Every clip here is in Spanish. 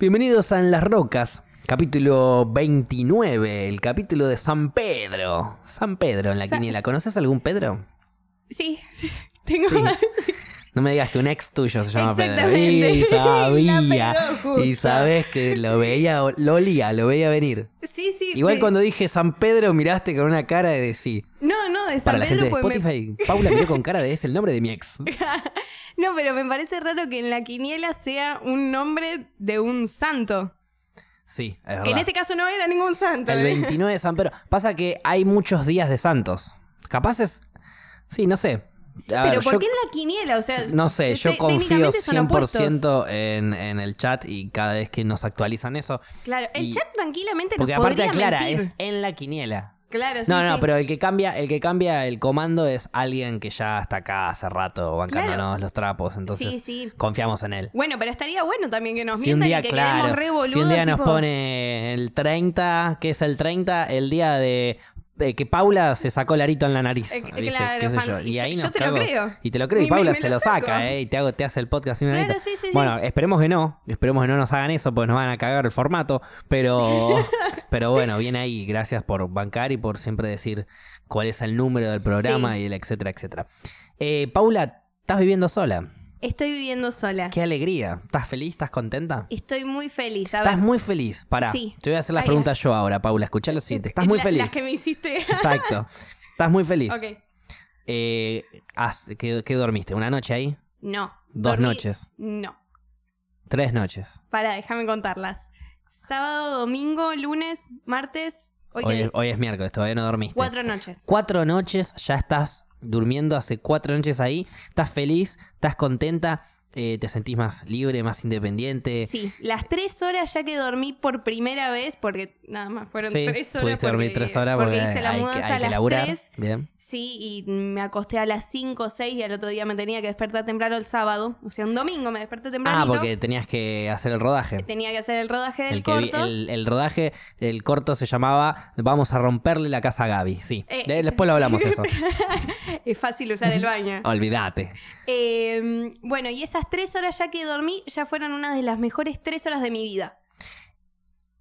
Bienvenidos a En las Rocas, capítulo 29, el capítulo de San Pedro. San Pedro en la Sa- quiniela. ¿Conoces algún Pedro? Sí, tengo Sí. No me digas que un ex tuyo se llama Pedro. Y sabía. Y sabes que lo veía, lo olía, lo veía venir. Sí, sí. Igual cuando dije San Pedro miraste con una cara de sí. No, no, de San Para la gente Pedro de me- Spotify, Paula miró con cara de es el nombre de mi ex. No, pero me parece raro que en la quiniela sea un nombre de un santo. Sí, es verdad. Que en este caso no era ningún santo. El ¿eh? 29 de San Pedro. Pasa que hay muchos días de santos. Capaz es. Sí, no sé. Sí, pero ¿por yo- qué en la quiniela? O sea, No sé, yo confío técnicamente son opuestos. 100% en, en el chat y cada vez que nos actualizan eso. Claro, el y- chat tranquilamente Porque nos aparte aclara, mentir. es en la quiniela. Claro, sí, No, no, sí. pero el que cambia, el que cambia el comando es alguien que ya está acá hace rato bancándonos Claro. los trapos. Entonces Sí, sí. confiamos en él. Bueno, pero estaría bueno también que nos Si un mientan día, y que claro, quedemos re boludos. si un día nos pone el 30, ¿qué es el 30? El día de, que Paula se sacó el arito en la nariz. Eh, ¿viste? claro, ¿Qué sé yo? Y ahí yo nos te lo creo. Y te lo creo. Y Paula me se lo saca, ¿eh? Y te, hago, te hace el podcast. una Claro, sí. Bueno, esperemos que no. Esperemos que no nos hagan eso, porque nos van a cagar el formato. Pero, pero bueno, bien ahí. Gracias por bancar y por siempre decir cuál es el número del programa y el etcétera, etcétera. Eh, Paula, estás viviendo sola. Estoy viviendo sola. Qué alegría. ¿Estás feliz? ¿Estás contenta? Estoy muy feliz. A Estás muy feliz. Pará, Sí. te voy a hacer las Ay, preguntas yo ahora, Paula. Escuchá lo siguiente. Estás muy la- feliz. Las que me hiciste. Exacto. Estás muy feliz. ok. Eh, has- ¿qué, qué dormiste? ¿Una noche ahí? No. Dos dormí- noches. No. Tres noches. Para, déjame contarlas. Sábado, domingo, lunes, martes. Hoy, Hoy, qué es- hoy es miércoles, todavía no dormiste. Cuatro noches. Cuatro noches, ya estás durmiendo hace cuatro noches ahí. Estás feliz, estás contenta, eh, te sentís más libre, más independiente. Sí, las tres horas ya que dormí por primera vez, porque nada más fueron Sí, tres horas. pudiste dormir tres horas porque, porque, hice la hay, que, mudanza hay a que las laburar. tres. Bien. Sí, y me acosté a las cinco o seis y al otro día me tenía que despertar temprano el sábado. O sea, un domingo me desperté temprano. Ah, porque tenías que hacer el rodaje. Tenía que hacer el rodaje del El, que vi- corto. el, el rodaje, el corto se llamaba Vamos a romperle la casa a Gaby. Sí. Eh, De- después lo hablamos eso. Es fácil usar el baño. Olvídate. Eh, bueno, y esas tres horas ya que dormí ya fueron una de las mejores tres horas de mi vida.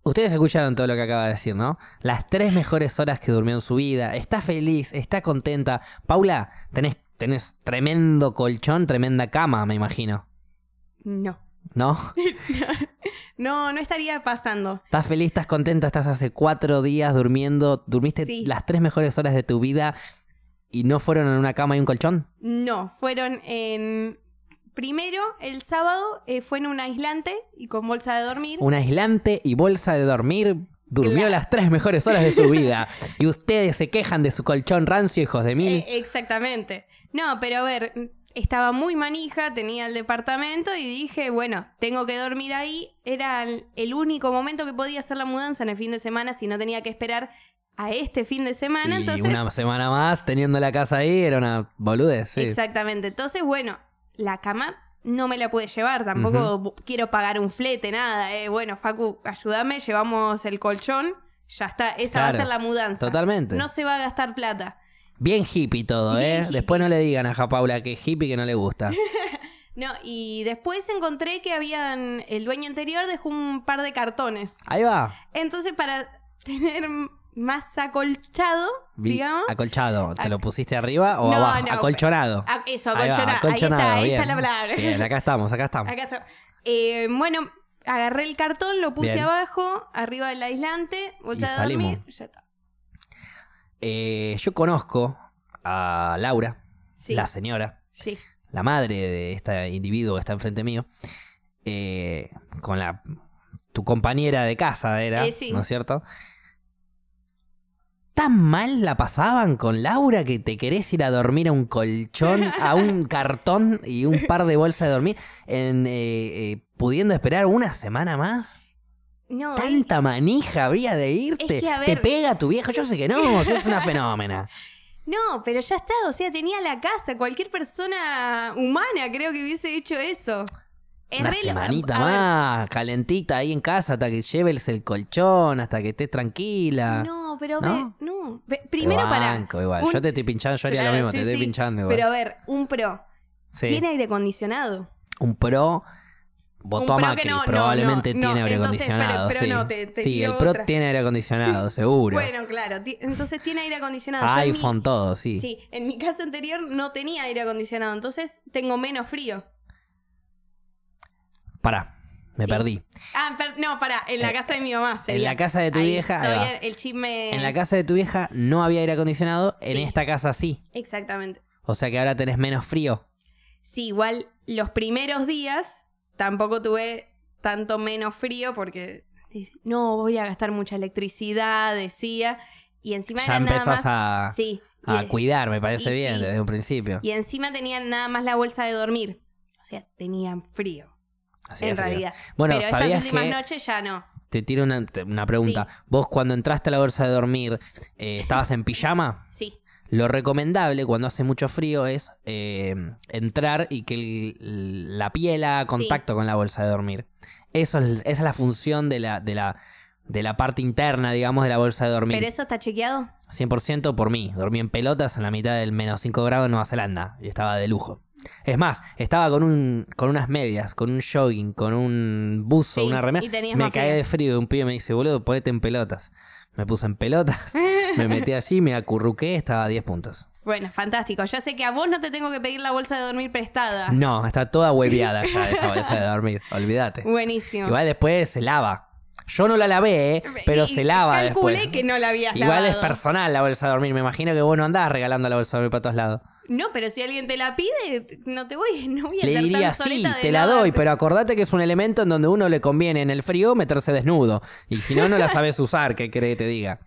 Ustedes escucharon todo lo que acaba de decir, ¿no? Las tres mejores horas que durmió en su vida. Está feliz, está contenta. Paula, tenés, tenés tremendo colchón, tremenda cama, me imagino. No. ¿No? No, no estaría pasando. Estás feliz, estás contenta, estás hace cuatro días durmiendo. ¿Durmiste Sí. las tres mejores horas de tu vida y no fueron en una cama y un colchón? No, fueron en... Primero, el sábado eh, fue en un aislante y con bolsa de dormir. Un aislante y bolsa de dormir. Durmió Claro. las tres mejores horas de su vida. y ustedes se quejan de su colchón rancio, hijos de mil. Eh, exactamente. No, pero a ver, estaba muy manija, tenía el departamento y dije, bueno, tengo que dormir ahí. Era el único momento que podía hacer la mudanza en el fin de semana si no tenía que esperar a este fin de semana. y entonces, una semana más teniendo la casa ahí era una boludez. Sí. exactamente. Entonces, bueno, la cama no me la pude llevar, tampoco quiero pagar un flete, nada. eh. Bueno, Facu, ayúdame, llevamos el colchón. Ya está, esa va a ser la mudanza. totalmente. No se va a gastar plata. Bien hippie todo, Bien ¿eh? hippie. Después no le digan a Ja Paula que es hippie que no le gusta. No, y después encontré que habían. El dueño anterior dejó un par de cartones. Ahí va. Entonces, para tener más acolchado, Vi- digamos. Acolchado. ¿Te lo pusiste arriba o No, abajo? no, Acolchonado. a- eso, Ahí va, acolchonado. Ahí, está, bien. esa es la palabra. Bien, acá estamos, acá estamos. Acá está. Eh, bueno, agarré el cartón, lo puse Bien. abajo, arriba del aislante, de salimos. dormir. Ya está. Eh, yo conozco a Laura, Sí. la señora, Sí. la madre de este individuo que está enfrente mío, eh, con la tu compañera de casa era, Eh, sí. ¿no es cierto? ¿Tan mal la pasaban con Laura que te querés ir a dormir a un colchón, a un cartón y un par de bolsas de dormir, en, eh, eh, pudiendo esperar una semana más? No, ¿Tanta manija había de irte? Es que, ¿Te pega tu vieja? Yo sé que no, sos una fenómena. no, pero ya está, o sea, tenía la casa. Cualquier persona humana creo que hubiese hecho eso. Es Una semanita a ver, más, calentita ahí en casa hasta que lleves el colchón, hasta que estés tranquila. No, pero ¿No? ve- no. Ve- Te primero para. banco igual. un- Yo te estoy pinchando, yo haría Claro, lo mismo, sí, te estoy sí. pinchando igual. Pero a ver, un pro. Sí. Tiene aire acondicionado. Un pro. votó Un a Pro que Macri, no, no, probablemente no, tiene no, aire entonces, pero- acondicionado. pero sí, no, te- te Sí, el Pro otra. tiene aire acondicionado, seguro. Bueno, claro. Entonces tiene aire acondicionado. En mi- iPhone, todo, sí. Sí, en mi casa anterior no tenía aire acondicionado, entonces tengo menos frío. Pará, me Sí. perdí. Ah, per- no, pará, en la Eh, casa de mi mamá. En la casa de tu Ahí, vieja, todavía el chip me... En la casa de tu vieja no había aire acondicionado, en esta casa sí. Exactamente. O sea que ahora tenés menos frío. Sí, igual los primeros días tampoco tuve tanto menos frío porque no voy a gastar mucha electricidad, decía. Y encima Ya era nada empezás más... a, Sí. a y- cuidar, me parece bien, sí. desde un principio. Y encima tenían nada más la bolsa de dormir. O sea, tenían frío, En frío. realidad. Bueno, Pero estas ¿sabías últimas que noches ya no. te tiro una, una pregunta? Vos cuando entraste a la bolsa de dormir, eh, ¿estabas en pijama? Sí. Lo recomendable cuando hace mucho frío es eh, entrar y que el- la piel haga contacto con la bolsa de dormir. Eso es, esa es la función de la, de, la, de la parte interna, digamos, de la bolsa de dormir. ¿Pero eso está chequeado? 100% por mí. Dormí en pelotas en la mitad del menos 5 grados en Nueva Zelanda y estaba de lujo. Es más, estaba con un con unas medias, con un jogging, con un buzo, Sí, una remera. y Me caí de frío y un pibe me dice, boludo, ponete en pelotas. Me puse en pelotas, me metí allí, me acurruqué, estaba a 10 puntos. Bueno, fantástico. Ya sé que a vos no te tengo que pedir la bolsa de dormir prestada. No, está toda hueveada ya esa bolsa de dormir, olvídate. Buenísimo. Igual después se lava. Yo no la lavé, ¿eh? pero Y se lava calculé después. que no la habías Igual es personal la bolsa de dormir. Me imagino que vos no andás regalando la bolsa de dormir para todos lados. No, pero si alguien te la pide, no te voy, no voy a Le ser diría, tan sí, te la doy, darte". pero acordate que es un elemento en donde uno le conviene en el frío meterse desnudo. Y si no, no la sabes usar, ¿qué cree que te diga?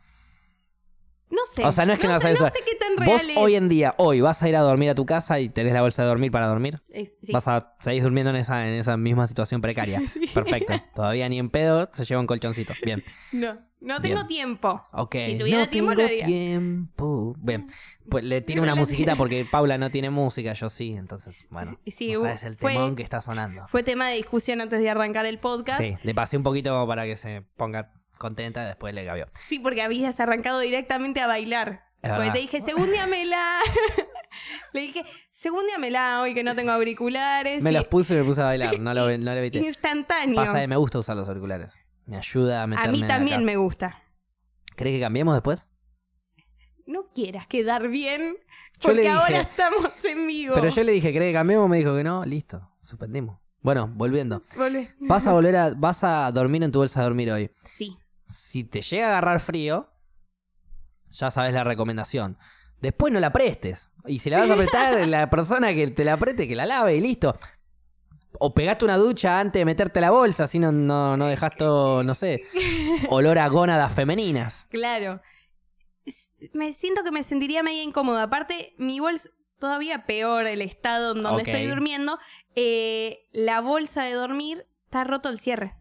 No sé. O sea, no es que no, la sé, sabes no sé qué tan real Vos es. hoy en día, hoy, vas a ir a dormir a tu casa y tenés la bolsa de dormir para dormir. Es- sí. Vas a seguir durmiendo en esa, en esa misma situación precaria. Sí. Perfecto. Todavía ni en pedo se lleva un colchoncito. Bien. No, no tengo Bien. tiempo. Ok. Si tuviera no tiempo, tengo lo tiempo. Bien. Pues le tiro No una musiquita porque Paula no tiene música, yo sí. Entonces, bueno. Sí, sí, vos sabés el fue- temón que está sonando. Fue tema de discusión antes de arrancar el podcast. Sí, le pasé un poquito para que se ponga contenta, después le cabió. Sí, porque habías arrancado directamente a bailar. Porque te dije, segúndiamela. Le dije, segúndiamela hoy que no tengo auriculares. Me y- los puse y me puse a bailar, no lo, no lo evité. Instantáneo. Pasa que me gusta usar los auriculares. Me ayuda a a meterme mí también acá. me gusta. ¿Crees que cambiemos después? No quieras quedar bien, Yo porque dije- ahora estamos en vivo. Pero yo le dije, ¿crees que cambiemos? Me dijo que no, listo, suspendimos. Bueno, volviendo. Volvé. Vas a volver a, vas a dormir en tu bolsa de dormir hoy. Sí. Si te llega a agarrar frío, ya sabes la recomendación. Después no la prestes. Y si la vas a prestar, la persona que te la preste, que la lave y listo. O pegaste una ducha antes de meterte la bolsa, así no, no, no dejas todo, no sé, olor a gónadas femeninas. Claro. Me siento que me sentiría medio incómoda. Aparte, mi bolsa, todavía peor el estado en donde estoy durmiendo. eh, la bolsa de dormir está roto el cierre.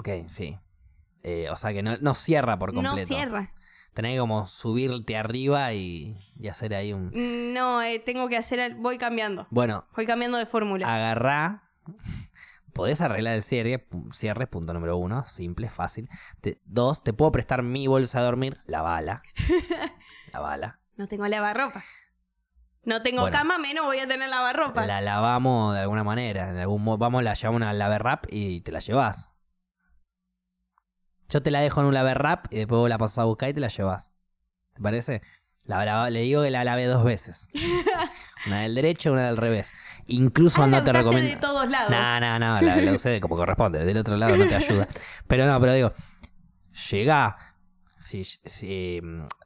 Ok, sí. Eh, o sea que no, no cierra por completo. No cierra. Tenés que como subirte arriba y, y hacer ahí un... No, eh, tengo que hacer. el- Voy cambiando. Bueno, Voy cambiando de fórmula. agarrá. Podés arreglar el cierre, cierre, punto número uno, simple, fácil. Te- dos, te puedo prestar mi bolsa de dormir, la bala. La bala. No tengo lavarropas. No tengo Bueno. cama, menos voy a tener lavarropas. La lavamos de alguna manera. En algún mo- vamos, la llevamos a wrap y te la llevas. Yo te la dejo en un laver wrap y después vos la pasas a buscar y te la llevas. ¿Te parece? La, la- le digo que la lavé dos veces. Una del derecho y una del revés. Incluso Ah, la no te usaste recomiendo. de todos lados. No, no, no, la, la usé como corresponde. Del otro lado no te ayuda. Pero no, pero digo, llega. Si, si,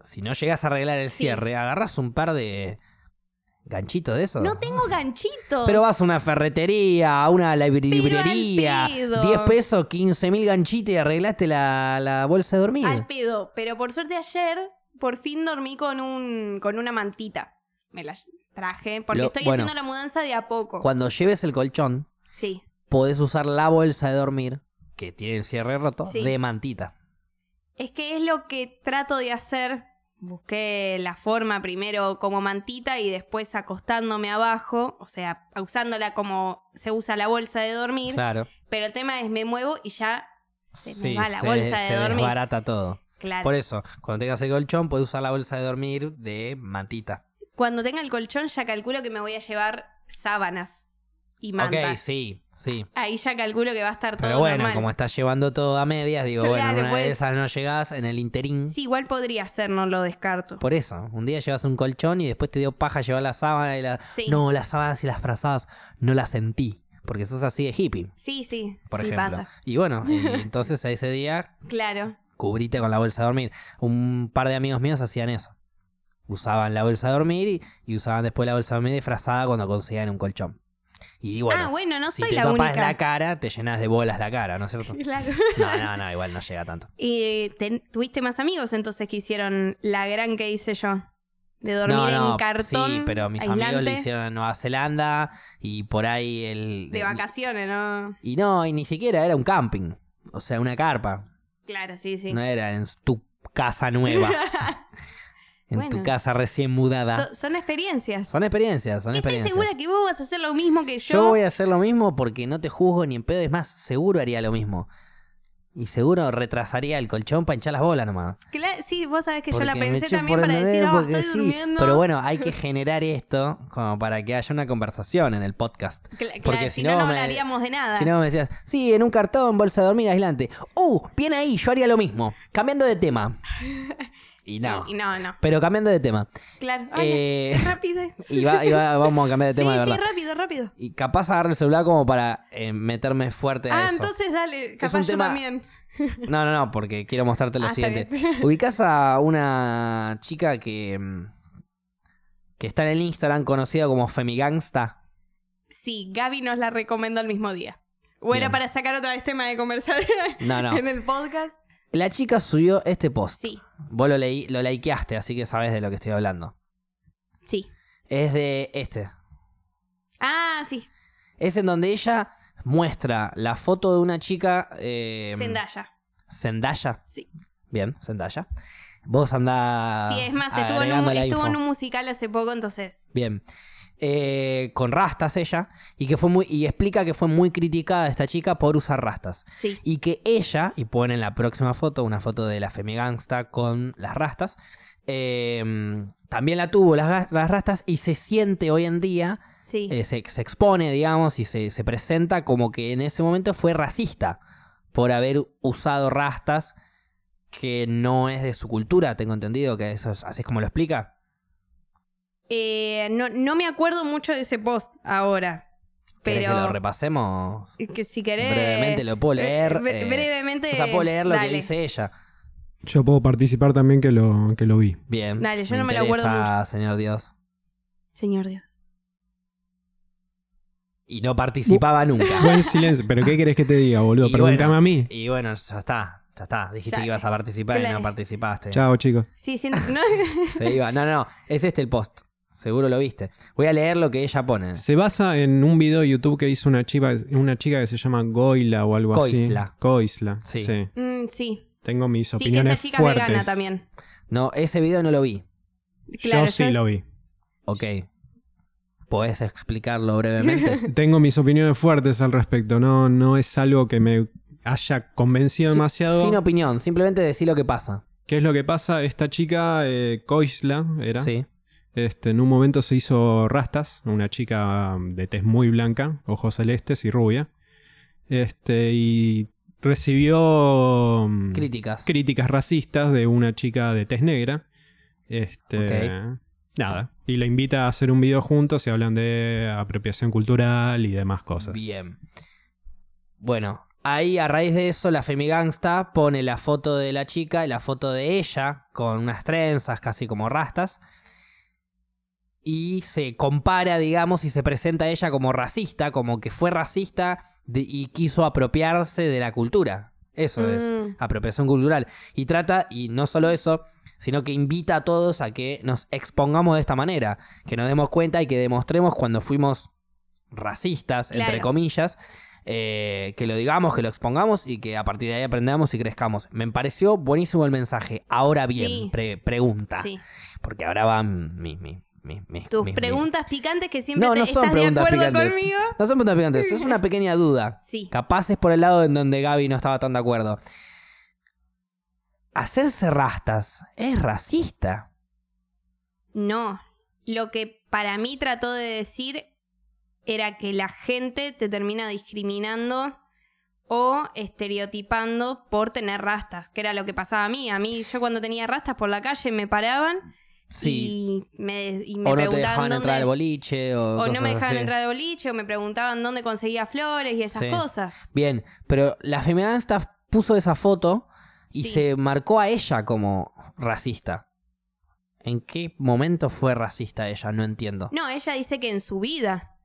si no llegas a arreglar el Sí. cierre, agarras un par de ganchitos de esos. No tengo ganchitos. Pero vas a una ferretería, a una libr- librería, pedo. 10 pesos, 15 mil ganchitos y arreglaste la, la bolsa de dormir. Al pedo. Pero por suerte ayer, por fin dormí con un con una mantita. Me la traje. Porque Lo- estoy bueno. haciendo la mudanza de a poco. Cuando lleves el colchón, Sí. podés usar la bolsa de dormir, que tiene el cierre roto, Sí. de mantita. Es que es lo que trato de hacer. Busqué la forma primero como mantita y después acostándome abajo, o sea, usándola como se usa la bolsa de dormir. Claro. Pero el tema es me muevo y ya se me Sí, va la se- bolsa de se dormir. desbarata todo. Claro. Por eso, cuando tengas el colchón, puedes usar la bolsa de dormir de mantita. Cuando tenga el colchón ya calculo que me voy a llevar sábanas y Ok, mantas. sí, sí. Ahí ya calculo que va a estar todo Pero bueno, normal. como estás llevando todo a medias, digo, bueno, en una de pues. esas no llegás en el interín. Sí, igual podría ser, no lo descarto. Por eso, un día llevas un colchón y después te dio paja llevar la sábana y la... Sí. No, las sábanas y las frazadas no las sentí. Porque sos así de hippie, Sí, sí, por sí ejemplo. pasa. Y bueno, y entonces a ese día Claro. cubrite con la bolsa de dormir. Un par de amigos míos hacían eso. Usaban la bolsa de dormir y, y usaban después la bolsa de dormir disfrazada cuando conseguían un colchón. Y bueno, ah, bueno, no si soy te la tapas única. la cara, te llenas de bolas la cara, ¿no es cierto? Claro. No, no, no, igual no llega tanto. Y tuviste más amigos entonces que hicieron la gran que hice yo. De dormir no, no, en cartón. sí, pero mis aislante, amigos lo hicieron en Nueva Zelanda y por ahí el... De vacaciones, ¿no? Y no, y ni siquiera era un camping, o sea, una carpa. Claro, sí, sí. No era en tu casa nueva, en tu casa recién mudada. So- son experiencias. Son experiencias, son Estoy experiencias. segura que vos vas a hacer lo mismo que yo. Yo voy a hacer lo mismo porque no te juzgo ni en pedo, es más, seguro haría lo mismo. Y seguro retrasaría el colchón para hinchar las bolas nomás. Sí, vos sabés que yo la pensé también para decir, oh, estoy sí. durmiendo. Pero bueno, hay que generar esto como para que haya una conversación en el podcast. Cla- claro, porque si si no, no hablaríamos de nada. Si no me decías, sí, en un cartón, bolsa de dormir, aislante. ¡Uh! Bien ahí, yo haría lo mismo. Cambiando de tema. Y no. Y, y no, no. Pero cambiando de tema. Claro. Eh, rapidez. Y, va, y va- vamos a cambiar de sí, tema de sí, verdad. rápido, rápido. Y capaz agarro el celular como para eh, meterme fuerte a Ah, eso. entonces dale, capaz yo tema- también. No, no, no, porque quiero mostrarte lo Ah, siguiente. Ubicás a una chica que. mm, que está en el Instagram conocida como Femigangsta. Sí, Gaby nos la recomendó el mismo día. O era para sacar otra vez tema de conversación No, no. en el podcast. La chica subió este post. Sí, Vos lo leí, lo likeaste, así que sabes de lo que estoy hablando. sí. Es de este. Ah, sí. Es en donde ella muestra la foto de una chica. eh, Zendaya. Zendaya. Sí. Bien, Zendaya. Vos andás. sí, es más, estuvo, en un, estuvo en musical hace poco, entonces. Bien. Eh, con rastas ella. Y que fue muy. Y explica que fue muy criticada esta chica por usar rastas. Sí. Y que ella, y pone en la próxima foto, una foto de la Femigangsta con las rastas. eh, también la tuvo las, las rastas y se siente hoy en día Sí. eh, se, se expone, digamos, y se, se presenta como que en ese momento fue racista por haber usado rastas que no es de su cultura, tengo entendido que eso es, así es como lo explica. Eh, no, no me acuerdo mucho de ese post ahora. ¿Querés Pero. que lo repasemos? que si querés. Brevemente lo puedo leer. Eh, bre- eh, brevemente. o sea, puedo leer lo dale. que dice ella. Yo puedo participar también que lo, que lo vi. Bien. Dale, yo no me lo acuerdo interesa, señor Dios. Señor Dios. Y no participaba nunca. Buen silencio. ¿Pero qué querés que te diga, boludo? Y Pregúntame bueno, a mí. Y bueno, ya está. Ya está. Dijiste Ya, que ibas a participar y no participaste. Chao, chicos. Sí, siento. No, Se iba. No, no. Es este el post. Seguro lo viste. Voy a leer lo que ella pone. Se basa en un video de YouTube que hizo una chica, una chica que se llama Goila o algo Coisla. así. Coisla. Sí. Sí. Mm, sí. Tengo mis Sí, que opiniones esa chica fuertes. es vegana también. No, ese video no lo vi. Claro, yo sí es- lo vi. Ok. ¿Podés explicarlo brevemente? Tengo mis opiniones fuertes al respecto. No, no es algo que me haya convencido Si- demasiado. Sin opinión, simplemente decir lo que pasa. ¿Qué es lo que pasa? Esta chica, eh, Coisla, era. Sí. Este, en un momento se hizo rastas, una chica de tez muy blanca, ojos celestes y rubia. Este, y recibió mm, Críticas. críticas racistas de una chica de tez negra. Este, nada, y la invita a hacer un video juntos y hablan de apropiación cultural y demás cosas. Bien. Bueno, ahí a raíz de eso la Femigangsta pone la foto de la chica y la foto de ella con unas trenzas casi como rastas. Y se compara, digamos, y se presenta a ella como racista, como que fue racista de- y quiso apropiarse de la cultura. Eso es, Mm. apropiación cultural. Y trata, y no solo eso, sino que invita a todos a que nos expongamos de esta manera, que nos demos cuenta y que demostremos cuando fuimos racistas, entre comillas, eh, que lo digamos, que lo expongamos y que a partir de ahí aprendamos y crezcamos. Me pareció buenísimo el mensaje. Ahora bien, Sí. pre- pregunta, Sí. porque ahora van mi, mi, Tus preguntas picantes que siempre No, te- no son estás de acuerdo picantes. conmigo. No son preguntas picantes, es una pequeña duda. Sí. Capaz es por el lado en donde Gaby no estaba tan de acuerdo. Hacerse rastas es racista. No. Lo que para mí trató de decir era que la gente te termina discriminando o estereotipando por tener rastas, que era lo que pasaba a mí. A mí, yo cuando tenía rastas por la calle me paraban Sí. y me, y me o no te dejaban dónde- entrar al boliche. O, o no me dejaban así. entrar al boliche, o me preguntaban dónde conseguía flores y esas Sí. cosas. Bien, pero la feminista puso esa foto y Sí. se marcó a ella como racista. ¿En qué momento fue racista ella? No entiendo. No, ella dice que en su vida,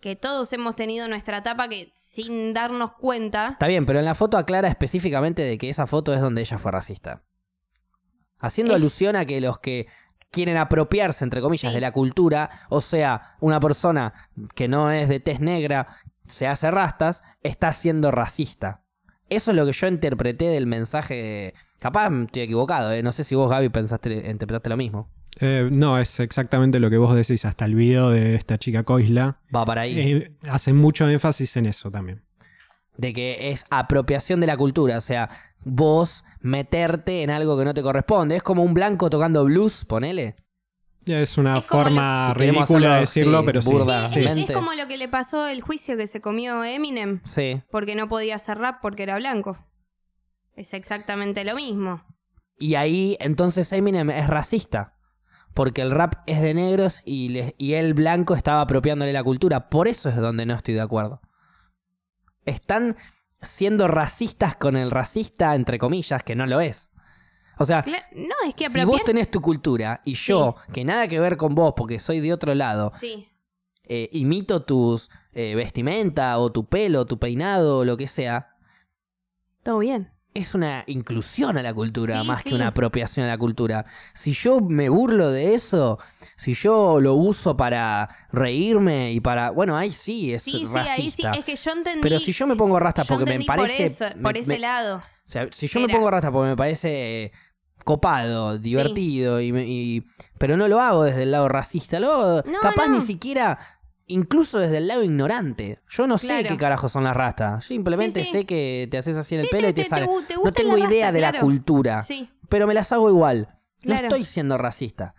que todos hemos tenido nuestra etapa que sin darnos cuenta. Está bien, pero en la foto aclara específicamente de que esa foto es donde ella fue racista. Haciendo alusión a que los que quieren apropiarse, entre comillas, Sí. de la cultura, o sea, una persona que no es de tez negra, se hace rastas, está siendo racista. Eso es lo que yo interpreté del mensaje. Capaz estoy equivocado, ¿eh? no sé si vos, Gaby, pensaste, interpretaste lo mismo. Eh, no, es exactamente lo que vos decís. Hasta el video de esta chica Koisla Va para ahí. eh, hace mucho énfasis en eso también. De que es apropiación de la cultura, o sea, vos meterte en algo que no te corresponde. Es como un blanco tocando blues, ponele. Ya Es una Es forma lo- Si queremos ridícula de decirlo, sí, pero sí. burda. Sí, Sí. es, como lo que le pasó el juicio que se comió Eminem Sí. porque no podía hacer rap porque era blanco. Es exactamente lo mismo. Y ahí entonces Eminem es racista. Porque el rap es de negros y, le- y él blanco estaba apropiándole la cultura. Por eso es donde no estoy de acuerdo. Están siendo racistas con el racista, entre comillas, que no lo es. O sea, No, es que si vos tenés tu cultura y yo, que nada que ver con vos porque soy de otro lado, Sí, eh, imito tus eh, vestimenta o tu pelo, tu peinado o lo que sea, todo bien. Es una inclusión a la cultura Sí, más sí. que una apropiación a la cultura. Si yo me burlo de eso, si yo lo uso para reírme y para... Bueno, ahí sí es Sí, sí, racista. ahí sí. Es que yo entendí. Pero si yo me pongo rasta porque me parece... Por, eso, me- por ese me- lado. o sea, si yo me Era. pongo rasta porque me parece copado, divertido, y, me- y- pero no lo hago desde el lado racista, lo hago No, capaz no. ni siquiera, incluso desde el lado ignorante. Yo no sé qué carajos son las rastas. Simplemente Sí, sí. sé que te haces así en el pelo te- y te, te- sale. te no tengo idea rasta, de la cultura, Sí, pero me las hago igual. Claro. No estoy siendo racista.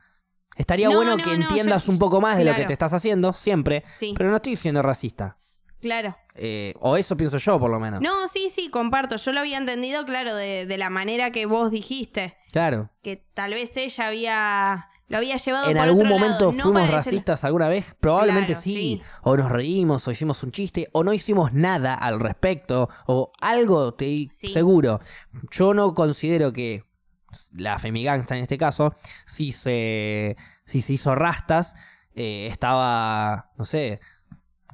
Estaría No, bueno no, que entiendas yo- un poco más de lo que te estás haciendo, siempre, sí, pero no estoy siendo racista. claro. Eh, o eso pienso yo, por lo menos. No, sí, sí, comparto. Yo lo había entendido, claro, de, de la manera que vos dijiste. Claro. Que tal vez ella había. Lo había llevado en por algún otro momento lado, no fuimos racistas alguna vez, probablemente Claro, sí. sí. O nos reímos, o hicimos un chiste, o no hicimos nada al respecto, o algo, te Sí. seguro. Yo no considero que la femigangsta en este caso, si se, si se hizo rastas, eh, estaba, no sé,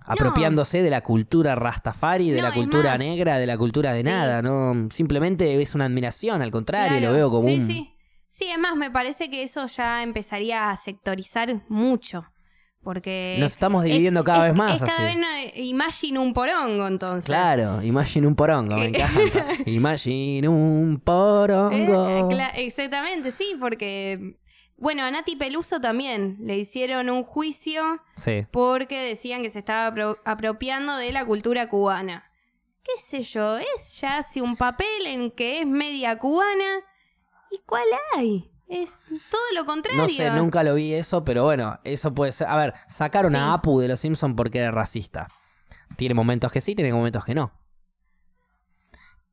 apropiándose de la cultura rastafari, de No, la es cultura más. negra, de la cultura de Sí. nada, no, simplemente es una admiración, al contrario, Claro. lo veo como sí, un Sí, sí, es más, me parece que eso ya empezaría a sectorizar mucho. Porque. Nos estamos dividiendo cada vez más Es cada así. vez imagine un porongo, entonces. Claro, imagine un porongo, me encanta. Imagine un porongo. Eh, exactamente, sí, porque. Bueno, a Nati Peluso también le hicieron un juicio Sí. porque decían que se estaba apro- apropiando de la cultura cubana. ¿Qué sé yo? Es ya hace un papel en que es media cubana. ¿Y cuál hay? Es todo lo contrario. No sé, nunca lo vi eso, pero bueno, eso puede ser. A ver, sacaron Sí. a Apu de los Simpsons porque era racista. Tiene momentos que sí, tiene momentos que no.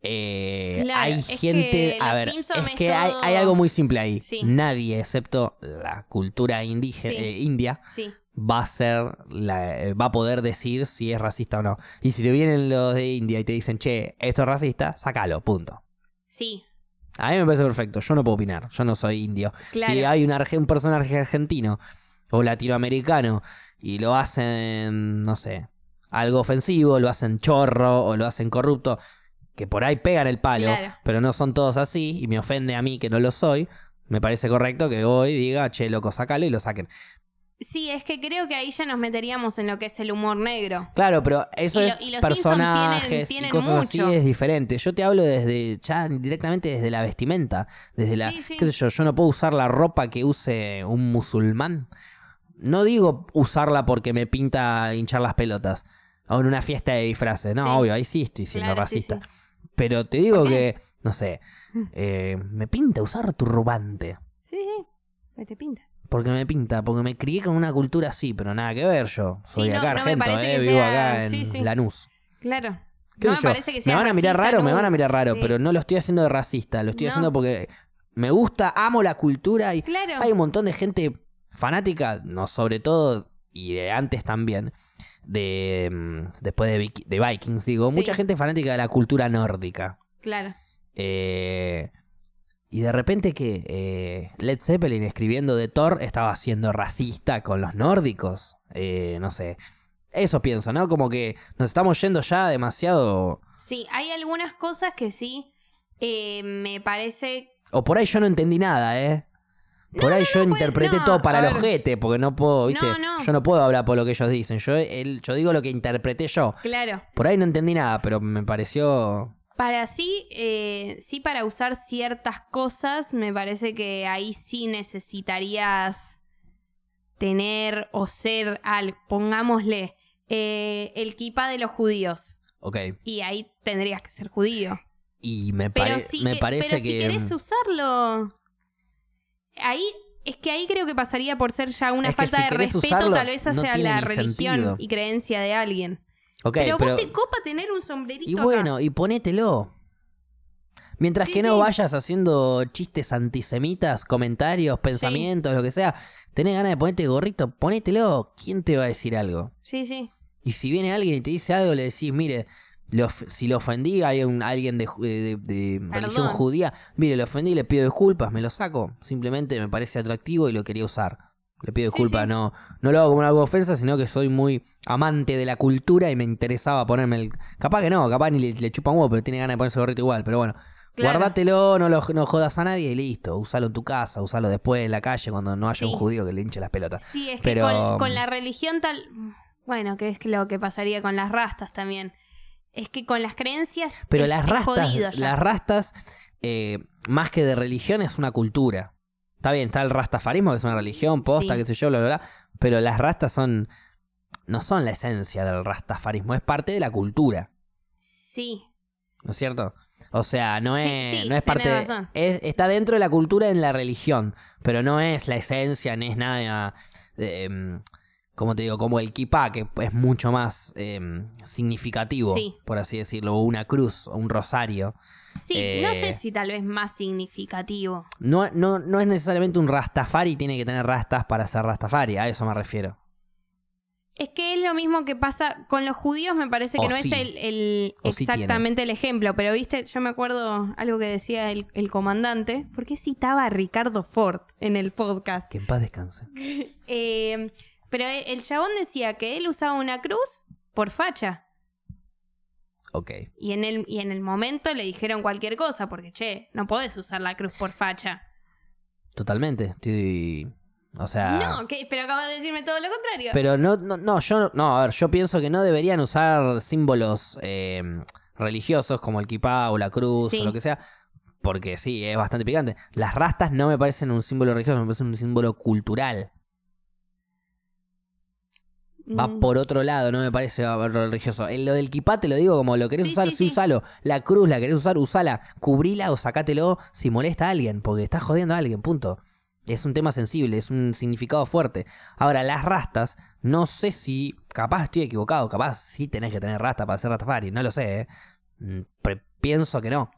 Eh, Claro, hay gente. A ver, es que hay, todo- hay algo muy simple ahí. Sí. Nadie, excepto la cultura indígena, Sí. eh, india, Sí, va a ser la- eh, va a poder decir si es racista o no. Y si te vienen los de India y te dicen, che, esto es racista, sácalo, punto. sí, A mí me parece perfecto, yo no puedo opinar, yo no soy indio. Claro. Si hay un, arge- un personaje argentino o latinoamericano y lo hacen, no sé, algo ofensivo, lo hacen chorro o lo hacen corrupto, que por ahí pegan el palo, Claro. pero no son todos así y me ofende a mí que no lo soy, me parece correcto que voy y diga, che, loco, sácalo y lo saquen. Sí, es que creo que ahí ya nos meteríamos en lo que es el humor negro. Claro, pero eso Y lo- es y los Simpson personajes tienen- y cosas así es diferente. Yo te hablo desde ya directamente desde la vestimenta, desde la Sí, sí. qué sé yo, yo no puedo usar la ropa que use un musulmán. No digo usarla porque me pinta hinchar las pelotas o en una fiesta de disfraces. No, Sí. obvio, ahí sí estoy siendo Claro, racista. Pero te digo ¿Por que no sé, eh, me pinta usar turbante. Sí, sí, que te pinta. Porque me pinta, porque me crié con una cultura así, pero nada que ver yo. Soy Sí, no, acá no me argento, eh, vivo sea- acá en sí, sí. Lanús. Claro. ¿Qué no me parece que me sea van a mirar raro, me van a mirar raro, pero no lo estoy haciendo de racista, lo estoy haciendo porque me gusta, amo la cultura y Claro. hay un montón de gente fanática, no sobre todo y de antes también, de mm, después de, de Vikings, digo, mucha gente fanática de la cultura nórdica. Claro. Eh, y de repente que eh, Led Zeppelin escribiendo de Thor estaba siendo racista con los nórdicos. Eh, no sé. Eso pienso, ¿no? Como que nos estamos yendo ya demasiado... Sí, hay algunas cosas que sí eh, me parece. O por ahí yo no entendí nada, ¿eh? Por No, ahí no, yo no, pues, interpreté todo para el ojete, porque no puedo, ¿viste? No, no. Yo no puedo hablar por lo que ellos dicen. Yo, el- yo digo lo que interpreté yo. Claro. Por ahí no entendí nada, pero me pareció... Para sí, eh, sí, para usar ciertas cosas, me parece que ahí sí necesitarías tener o ser al, pongámosle, eh, el kipa de los judíos. Ok. Y ahí tendrías que ser judío. Y me, Pero, pare- sí me que- parece pero que... si querés usarlo. Ahí. Es que ahí creo que pasaría por ser ya una Es falta si de respeto, usarlo, tal vez hacia la religión sentido. y creencia de alguien. Ok, pero, pero- vos te copa tener un sombrerito Y acá. bueno, y ponételo. Mientras Sí, que no sí. vayas haciendo chistes antisemitas, comentarios, pensamientos, lo que sea, tenés ganas de ponerte gorrito, ponételo. ¿Quién te va a decir algo? Sí, sí. Y si viene alguien y te dice algo, le decís, mire, si lo ofendí, hay un, alguien de, de- de religión judía, mire, le ofendí, le pido disculpas, me lo saco. Simplemente me parece atractivo y lo quería usar. Le pido disculpas, sí. no no lo hago como algo ofensa, sino que soy muy amante de la cultura y me interesaba ponerme el... Capaz que no, capaz ni le, le chupa un huevo, pero tiene ganas de ponerse gorrito igual, pero bueno. Claro. Guardátelo, no lo no jodas a nadie y listo. Usalo en tu casa, usalo después en la calle cuando no haya Sí. un judío que le hinche las pelotas. Sí, es que Pero, con, con um, la religión tal. Bueno, que es lo que pasaría con las rastas también. Es que con las creencias. Pero es- las rastas, jodido ya. las rastas, eh, más que de religión, es una cultura. Está bien, está el rastafarismo, que es una religión, posta, Sí. qué sé yo, bla, bla, bla. Pero las rastas son. No son la esencia del rastafarismo, es parte de la cultura, Sí. ¿no es cierto? O sea, no es, sí, no es parte. razón. es- está dentro de la cultura en la religión, pero no es la esencia, ni es nada. eh, em, como te digo, como el kipá, que es mucho más em, significativo, Sí. por así decirlo, o una cruz, o un rosario. Sí, Eh, no sé si tal vez más significativo. No, no, no es necesariamente un Rastafari, tiene que tener rastas para ser Rastafari, a eso me refiero. Es que es lo mismo que pasa con los judíos, me parece que O no sí. es el, el- O sí exactamente el ejemplo, pero viste, yo me acuerdo algo que decía el, el comandante, porque citaba a Ricardo Ford en el podcast. Que en paz descanse. Eh, pero el el chabón decía que él usaba una cruz por facha. Ok. Y en el, y en el momento le dijeron cualquier cosa, porque che, no podés usar la cruz por facha. Totalmente. Estoy. O sea. No, que, pero acabas de decirme todo lo contrario. Pero no, no, no, yo no, a ver, yo pienso que no deberían usar símbolos eh, religiosos como el kipá o la cruz Sí. o lo que sea. Porque sí, es bastante picante. Las rastas no me parecen un símbolo religioso, me parecen un símbolo cultural. Va Mm, por otro lado, no me parece religioso. En lo del kipá te lo digo como lo querés Sí, usar, sí, usalo. La cruz la querés usar, usala. Cubrila o sacátelo si molesta a alguien, porque estás jodiendo a alguien, punto. Es un tema sensible, es un significado fuerte. Ahora, las rastas, no sé si. Capaz estoy equivocado, capaz sí tenés que tener rasta para ser rastafari, no lo sé, ¿eh? Mm, pre- pienso que no.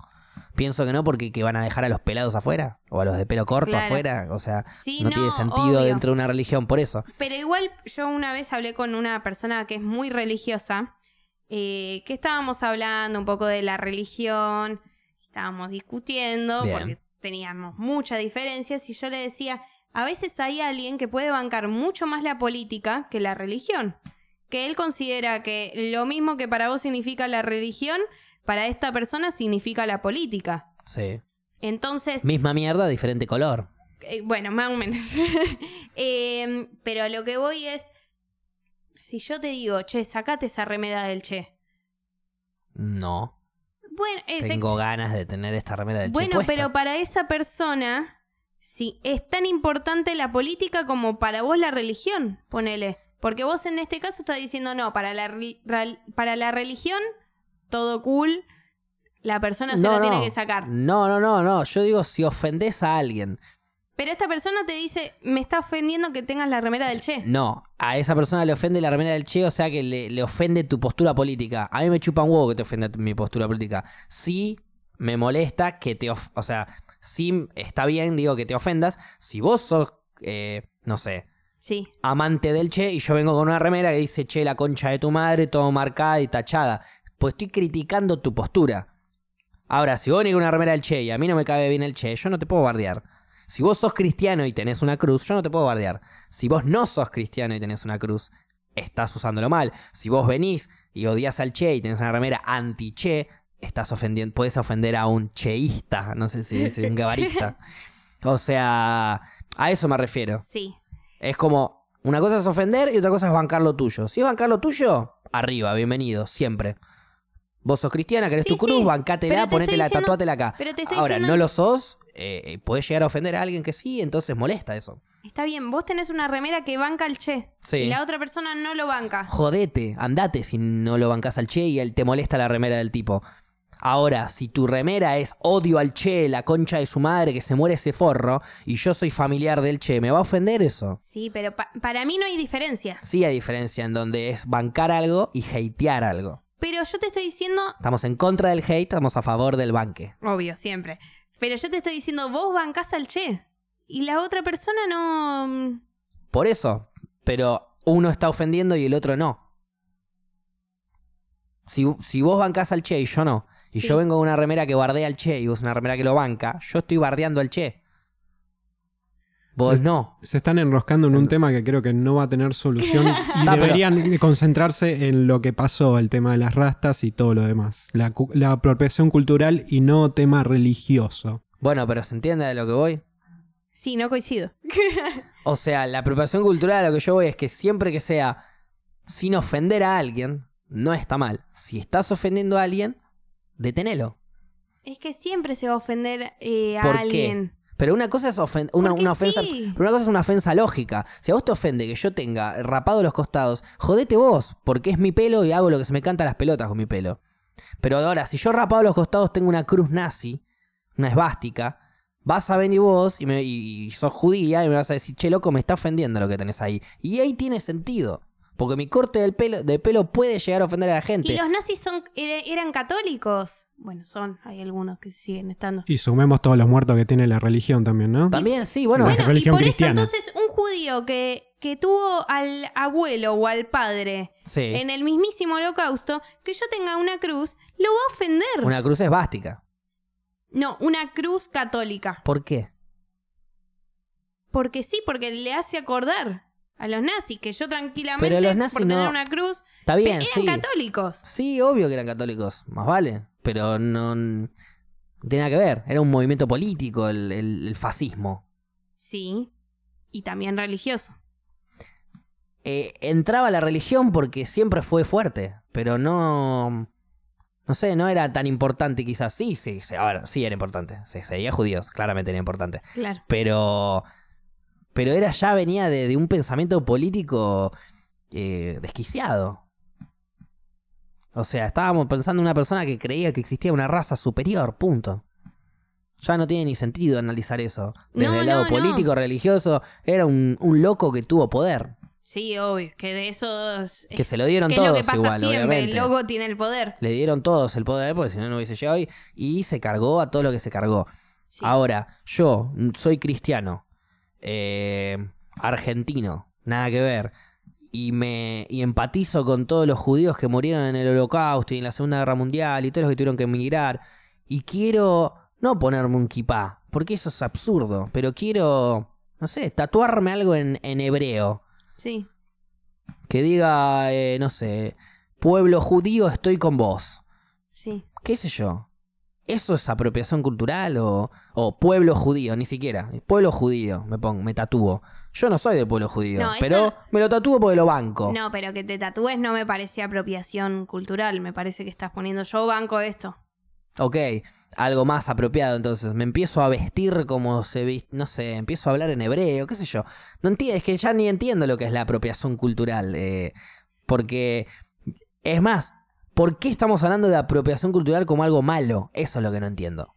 Pienso que no porque que van a dejar a los pelados afuera o a los de pelo corto Claro. afuera. O sea, Sí, no, no, tiene sentido obvio. dentro de una religión por eso. Pero igual yo una vez hablé con una persona que es muy religiosa, eh, que estábamos hablando un poco de la religión, estábamos discutiendo Bien. porque teníamos muchas diferencias y yo le decía, a veces hay alguien que puede bancar mucho más la política que la religión, que él considera que lo mismo que para vos significa la religión, para esta persona significa la política. Sí. Entonces, Misma mierda, diferente color. eh, bueno, más o menos. Eh, pero a lo que voy es, si yo te digo, che, sacate esa remera del che. No. Bueno, es Tengo ganas de tener esta remera del Che bueno pero para esa persona, sí, es tan importante la política como para vos la religión, ponele. Porque vos en este caso estás diciendo, no, para la, para la religión, todo cool, la persona se No, lo tiene no. que sacar. No, no, no, no. Yo digo, si ofendés a alguien Pero esta persona te dice, me está ofendiendo que tengas la remera del Che. No, a esa persona le ofende la remera del Che, o sea que le, le ofende tu postura política. A mí me chupa un huevo que te ofenda mi postura política. Sí me molesta que te... of- o sea, sí está bien, digo, que te ofendas. Si vos sos, eh, no sé, Sí. amante del Che y yo vengo con una remera que dice Che, la concha de tu madre, todo marcada y tachada. Pues estoy criticando tu postura. Ahora, si vos con una remera del Che y a mí no me cabe bien el Che, yo no te puedo bardear. Si vos sos cristiano y tenés una cruz, yo no te puedo bardear. Si vos no sos cristiano y tenés una cruz, estás usándolo mal. Si vos venís y odias al Che y tenés una remera anti-Che, estás ofendiendo, puedes ofender a un cheísta, no sé si es un gabarista. O sea, a eso me refiero. Sí. Es como, una cosa es ofender y otra cosa es bancar lo tuyo. Si es bancar lo tuyo, arriba, bienvenido, siempre. Vos sos cristiana, querés Sí, tu cruz, sí, bancátela, ponétela, diciendo- tatuátela acá. pero te estoy Ahora, diciendo- no lo sos, eh, podés llegar a ofender a alguien que sí, entonces molesta eso. Está bien, vos tenés una remera que banca al Che. Sí. Y la otra persona no lo banca. Jodete, andate si no lo bancás al Che y él te molesta la remera del tipo. Ahora, si tu remera es odio al Che, la concha de su madre, que se muere ese forro, y yo soy familiar del Che, ¿me va a ofender eso? Sí, pero pa- para mí no hay diferencia. Sí hay diferencia en donde es bancar algo y hatear algo. Pero yo te estoy diciendo, Estamos en contra del hate, estamos a favor del banque. obvio, siempre. Pero yo te estoy diciendo, vos bancás al Che. Y la otra persona no... mm, Por eso, pero uno está ofendiendo y el otro no. Si, si vos bancás al Che y yo no, y Sí. yo vengo con una remera que bardea al Che y vos una remera que lo banca, yo estoy bardeando al Che. Vos no. Se están enroscando en un tema que creo que no va a tener solución y No, pero- deberían concentrarse en lo que pasó, el tema de las rastas y todo lo demás. La, cu- la apropiación cultural y no tema religioso. Bueno, pero ¿se entiende de lo que voy? Sí, no coincido. O sea, la apropiación cultural a lo que yo voy es que siempre que sea sin ofender a alguien, no está mal. Si estás ofendiendo a alguien, detenelo. Es que siempre se va a ofender eh, a ¿Por qué? Pero una cosa es ofen- una, ofensa. sí. Pero una cosa es una ofensa lógica. Si a vos te ofende que yo tenga rapado los costados, jodete vos, porque es mi pelo y hago lo que se me canta las pelotas con mi pelo. Pero ahora, si yo rapado los costados tengo una cruz nazi, una esvástica, vas a venir vos y, me, y sos judía y me vas a decir, che, loco, me está ofendiendo lo que tenés ahí. Y ahí tiene sentido. Porque mi corte del pelo, de pelo puede llegar a ofender a la gente. Y los nazis son, eran católicos. Bueno, son, hay algunos que siguen estando. Y sumemos todos los muertos que tiene la religión también, ¿no? También, sí, bueno. Bueno, Bueno, y por cristiana. eso entonces un judío que, que tuvo al abuelo o al padre sí. en el mismísimo holocausto, que yo tenga una cruz, lo va a ofender. Una cruz esvástica. No, una cruz católica. ¿Por qué? Porque sí, porque le hace acordar a los nazis que yo tranquilamente Pero los nazis por tener no- una cruz Está bien, eran sí. católicos. Sí, obvio que eran católicos, más vale. Pero no, no nada que ver. Era un movimiento político el, el- el fascismo. Sí. Y también religioso. Eh, entraba la religión porque siempre fue fuerte, pero no. No sé, no era tan importante quizás. Sí, sí, sí, a ver, sí era importante. Se seguía judíos, claramente era importante. Claro. Pero. Pero era ya venía de, de un pensamiento político eh, desquiciado. O sea, estábamos pensando en una persona que creía que existía una raza superior, punto. Ya no tiene ni sentido analizar eso. Desde No, el lado no, político, religioso, era un, un loco que tuvo poder. Sí, obvio. Que de esos. Que se lo dieron que es lo todos que pasa igual, siempre. obviamente. El loco tiene el poder. Le dieron todos el poder porque si no, no hubiese llegado ahí. Y se cargó a todo lo que se cargó. Sí. Ahora, yo soy cristiano, eh, argentino, nada que ver, y me y empatizo con todos los judíos que murieron en el Holocausto y en la Segunda Guerra Mundial y todos los que tuvieron que emigrar, y quiero no ponerme un kipá, porque eso es absurdo, pero quiero, no sé, tatuarme algo en, en hebreo, Sí. que diga, eh, no sé, pueblo judío, estoy con vos. Sí. qué sé yo. ¿Eso es apropiación cultural o, o pueblo judío? Ni siquiera. Pueblo judío, me pongo, me tatúo. Yo no soy del pueblo judío, No, pero me lo tatúo porque lo banco. No, pero que te tatúes no me parece apropiación cultural. Me parece que estás poniendo yo banco esto. Ok, algo más apropiado entonces. Me empiezo a vestir como se viste, no sé, empiezo a hablar en hebreo, qué sé yo. No entiendo, es que ya ni entiendo lo que es la apropiación cultural. eh, porque, es más, ¿por qué estamos hablando de apropiación cultural como algo malo? Eso es lo que no entiendo.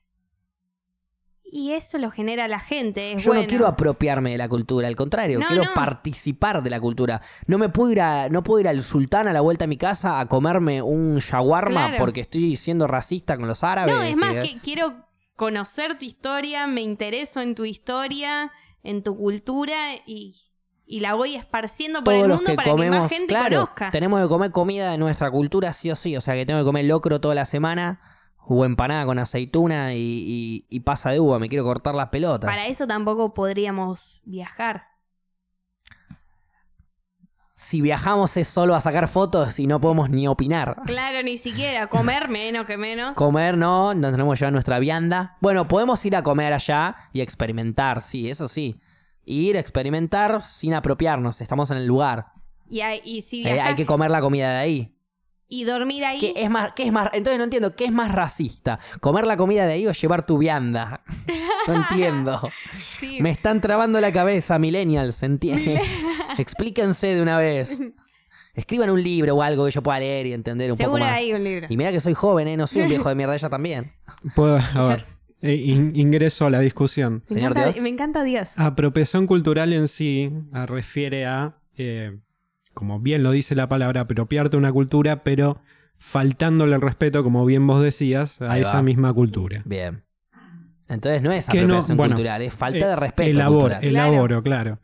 Y eso lo genera la gente. Es Yo bueno. no quiero apropiarme de la cultura, al contrario, No, quiero no. participar de la cultura. No me puedo ir a, no puedo ir al sultán a la vuelta a mi casa a comerme un shawarma Claro. porque estoy siendo racista con los árabes. No, es más que- que quiero conocer tu historia, me intereso en tu historia, en tu cultura y, y la voy esparciendo por todos el mundo que para comemos, que más gente claro, conozca. tenemos que comer comida de nuestra cultura sí o sí, o sea que tengo que comer locro toda la semana o empanada con aceituna y, y- y pasa de uva, me quiero cortar las pelotas. Para eso tampoco podríamos viajar. Si viajamos es solo a sacar fotos y no podemos ni opinar. Claro, ni siquiera comer menos que menos. Comer no, nos tenemos que llevar nuestra vianda. Bueno, podemos ir a comer allá y experimentar, sí, eso sí. Ir a experimentar sin apropiarnos, estamos en el lugar. Y, hay- y si Eh, viajas hay que comer la comida de ahí. y dormir ahí, ¿Qué es más, qué es más? Entonces no entiendo, ¿qué es más racista? ¿Comer la comida de ahí o llevar tu vianda? No entiendo. sí, Me están trabando la cabeza, millennials, entiende. Explíquense de una vez. Escriban un libro o algo que yo pueda leer y entender un seguro poco más. hay un libro. Y mira que soy joven, ¿eh? No soy un viejo de mierda, ella también. Puedo, a ver, in- ingreso a la discusión. Me Señor encanta, Dios. me encanta Dios. Apropiación cultural en sí ah, refiere a, eh, como bien lo dice la palabra, apropiarte una cultura, pero faltándole el respeto, como bien vos decías, a Ahí esa va. misma cultura. Bien. Entonces no es Que no- apropiación bueno, cultural, es falta Eh, de respeto elaboro, cultural. elaboro, claro.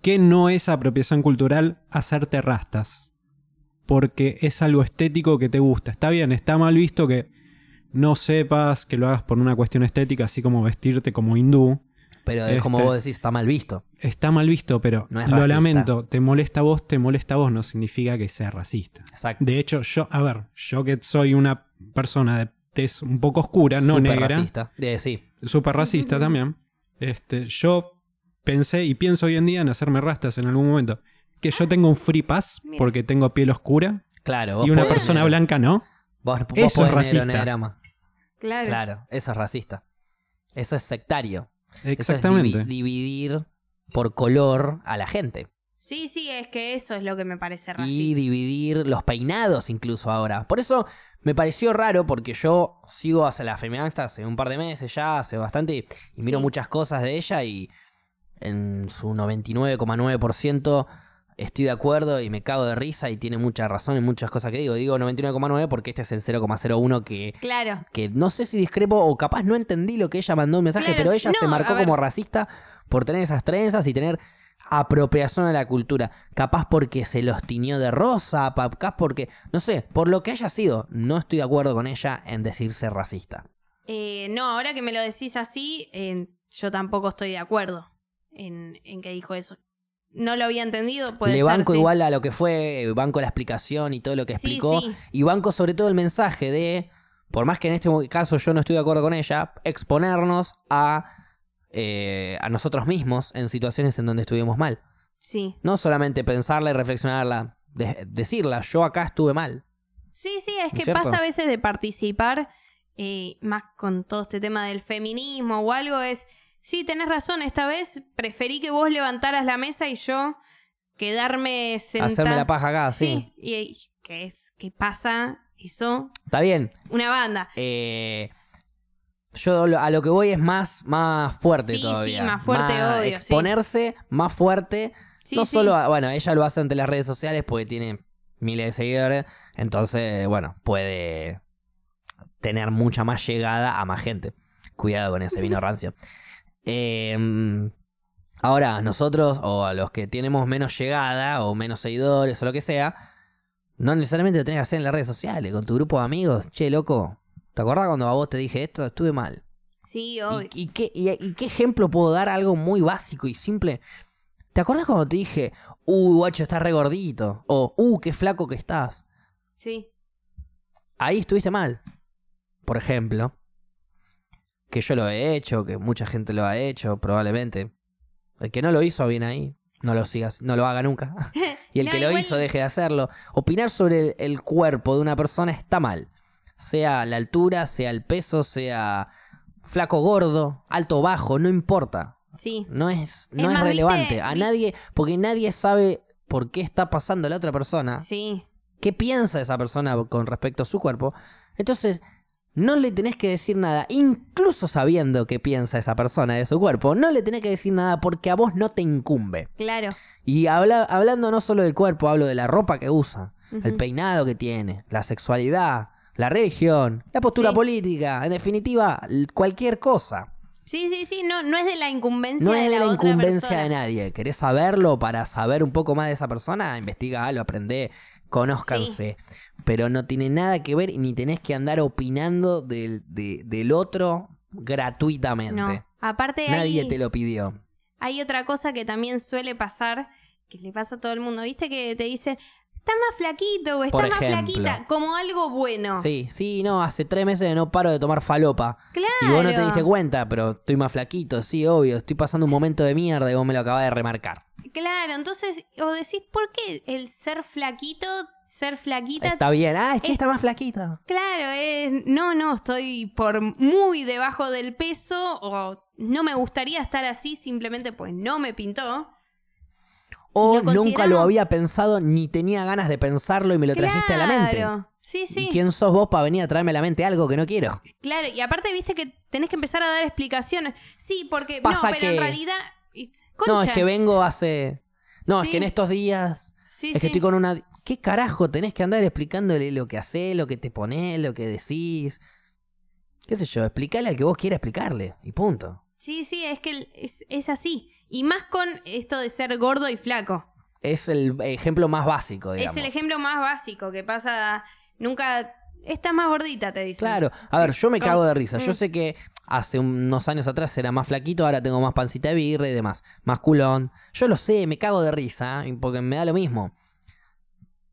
¿Qué no es apropiación cultural? Hacerte rastas. Porque es algo estético que te gusta. Está bien, está mal visto que no sepas que lo hagas por una cuestión estética, así como vestirte como hindú. Pero es como Este- vos decís, está mal visto. Está mal visto, pero No es lo lamento. Te molesta a vos, te molesta a vos, no significa que sea racista. Exacto. De hecho, yo, a ver, yo que soy una persona de tez un poco oscura, no Súper negra, racista. De, sí. súper racista también, este, yo pensé y pienso hoy en día en hacerme rastas en algún momento. Que yo tengo un free pass Mira. porque tengo piel oscura Claro. vos y una persona negro. blanca no. Vos, vos Eso es podés negro racista. Claro. Claro, eso es racista. Eso es sectario. Eso es Exactamente. divi- dividir por color a la gente. Sí, sí, es que eso es lo que me parece Y racista. dividir los peinados incluso ahora. Por eso me pareció raro porque yo sigo hacia la feminista hace un par de meses ya, hace bastante, y miro Sí. muchas cosas de ella y en su 99,9% estoy de acuerdo y me cago de risa y tiene mucha razón en muchas cosas que digo. Digo 99,9 porque este es el 0,01 que, Claro. que no sé si discrepo o capaz no entendí lo que ella mandó un mensaje, Claro, pero ella se marcó como racista por tener esas trenzas y tener apropiación de la cultura. Capaz porque se los tiñó de rosa, capaz porque, no sé, por lo que haya sido, no estoy de acuerdo con ella en decirse racista. Eh, no, ahora que me lo decís así, eh, yo tampoco estoy de acuerdo en, en que dijo eso. No lo había entendido, puede Le ser, banco sí. igual a lo que fue, eh, banco la explicación y todo lo que Sí, explicó. sí. Y banco sobre todo el mensaje de, por más que en este caso yo no estoy de acuerdo con ella, exponernos a, eh, a nosotros mismos en situaciones en donde estuvimos mal. Sí. No solamente pensarla y reflexionarla, de- decirla, yo acá estuve mal. Sí, sí, es ¿No que cierto? pasa a veces de participar, eh, más con todo este tema del feminismo o algo, es, sí, tenés razón, esta vez preferí que vos levantaras la mesa y yo quedarme sentada. Hacerme la paja acá, sí. Sí, y, y ¿qué es? ¿Qué pasa? Eso, Está bien. una banda. Eh, yo a lo que voy es más, más fuerte Sí, sí, todavía. más fuerte, obvio, sí. Exponerse más fuerte. Sí, no solo, a- bueno, ella lo hace ante las redes sociales porque tiene miles de seguidores. Entonces, bueno, puede tener mucha más llegada a más gente. Cuidado con ese vino rancio. Eh, ahora, nosotros, o a los que tenemos menos llegada, o menos seguidores, o lo que sea, no necesariamente lo tenés que hacer en las redes sociales, con tu grupo de amigos. Che, loco, ¿te acordás cuando a vos te dije esto? Estuve mal. Sí, ¿Y, obvio. y qué, y- y qué ejemplo puedo dar? Algo muy básico y simple. ¿Te acordás cuando te dije, uh, guacho, estás re gordito? O, uh, qué flaco que estás. Sí. Ahí estuviste mal. Por ejemplo. Que yo lo he hecho, que mucha gente lo ha hecho, probablemente. El que no lo hizo bien ahí, no lo sigas, no lo haga nunca. y el No, que lo igual- hizo, deje de hacerlo. Opinar sobre el, cuerpo de una persona está mal. Sea la altura, sea el peso, sea flaco gordo, alto bajo, no importa. Sí. No es, no Es es, más, relevante. viste- A nadie, porque nadie sabe por qué está pasando la otra persona Sí. qué piensa esa persona con respecto a su cuerpo. Entonces, no le tenés que decir nada, incluso sabiendo qué piensa esa persona de su cuerpo, no le tenés que decir nada porque a vos no te incumbe. Claro. Y habla- hablando no solo del cuerpo, hablo de la ropa que usa, el peinado que tiene, la sexualidad, la religión, la postura Sí. política, en definitiva, cualquier cosa. Sí, sí, sí, no, no es de la incumbencia No de es de la incumbencia persona. de nadie. ¿Querés saberlo para saber un poco más de esa persona? Investigalo, aprendé, conózcanse. Pero no tiene nada que ver y ni tenés que andar opinando del, de- del otro gratuitamente. No. Aparte Nadie hay, te lo pidió. hay otra cosa que también suele pasar, que le pasa a todo el mundo, ¿viste? Que te dicen, estás más flaquito o estás Por más ejemplo. flaquita, como algo bueno. Sí, sí, no, hace tres meses que no paro de tomar falopa. Claro. Y vos no te diste cuenta, pero estoy más flaquito, sí, obvio. Estoy pasando un momento de mierda y vos me lo acabas de remarcar. Claro, entonces, o decís, ¿por qué el ser flaquito, ser flaquita? Está bien. Ah, es que es- está más flaquito. Claro, es, no, no, estoy por muy debajo del peso o no me gustaría estar así simplemente pues no me pintó. O lo nunca lo había pensado ni tenía ganas de pensarlo y me lo trajiste a la mente. Sí, ¿Y sí. quién sos vos para venir a traerme a la mente algo que no quiero? Claro, y aparte viste que tenés que empezar a dar explicaciones. Sí, porque Pasa no, pero que- en realidad No, es que vengo hace. No, es que en estos días. Sí, es que sí. estoy con una. ¿Qué carajo tenés que andar explicándole lo que hacés, lo que te ponés, lo que decís? ¿Qué sé yo? Explicale al que vos quieras explicarle. Y punto. Sí, sí, es que es, es así. Y más con esto de ser gordo y flaco. Es el ejemplo más básico, digamos. Es el ejemplo más básico que pasa. Nunca. Estás más gordita, te dicen. Claro. A ver, yo me cago de risa. Yo Mm. sé que hace unos años atrás era más flaquito, ahora tengo más pancita de birra y demás. Más culón. Yo lo sé, me cago de risa, ¿eh? porque me da lo mismo.